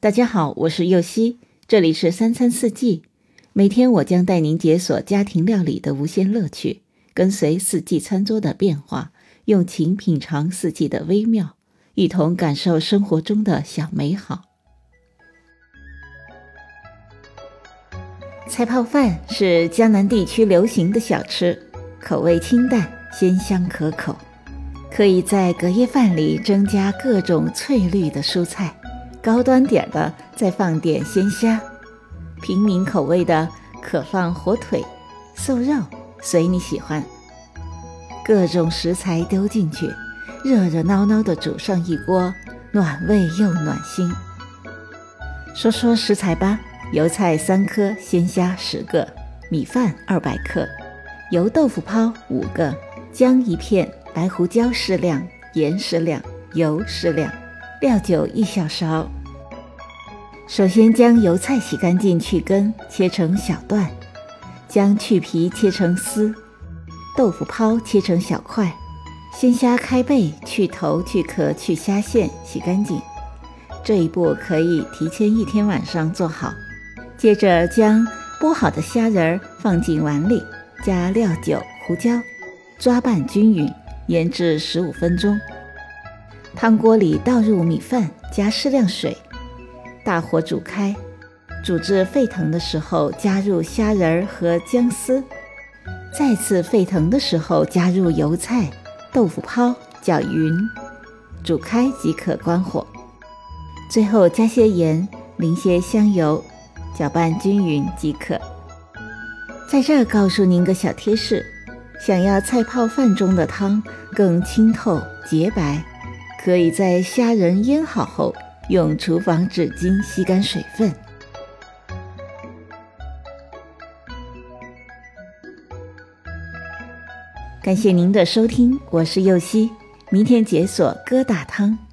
大家好，我是右希，这里是三餐四季。每天我将带您解锁家庭料理的无限乐趣，跟随四季餐桌的变化，用情品尝四季的微妙，一同感受生活中的小美好。菜泡饭是江南地区流行的小吃，口味清淡，鲜香可口，可以在隔夜饭里增加各种翠绿的蔬菜。高端点的，再放点鲜虾；平民口味的，可放火腿、瘦肉，随你喜欢。各种食材丢进去，热热闹闹的煮上一锅，暖胃又暖心。说说食材吧：油菜三颗，鲜虾十个，米饭二百克，油豆腐泡五个，姜一片，白胡椒适量，盐适量，油适量。料酒一小勺。首先将油菜洗干净去根，切成小段；将去皮切成丝。豆腐泡切成小块。鲜虾开背，去头、去壳、去虾线，洗干净。这一步可以提前一天晚上做好。接着将剥好的虾仁儿放进碗里，加料酒、胡椒，抓拌均匀，腌制十五分钟。汤锅里倒入米饭，加适量水，大火煮开，煮至沸腾的时候加入虾仁儿和姜丝，再次沸腾的时候加入油菜、豆腐泡，搅匀，煮开即可关火。最后加些盐，淋些香油，搅拌均匀即可。在这儿告诉您个小贴士：想要菜泡饭中的汤更清透洁白。可以在虾仁腌好后，用厨房纸巾吸干水分。感谢您的收听，我是右希，明天解锁疙瘩汤。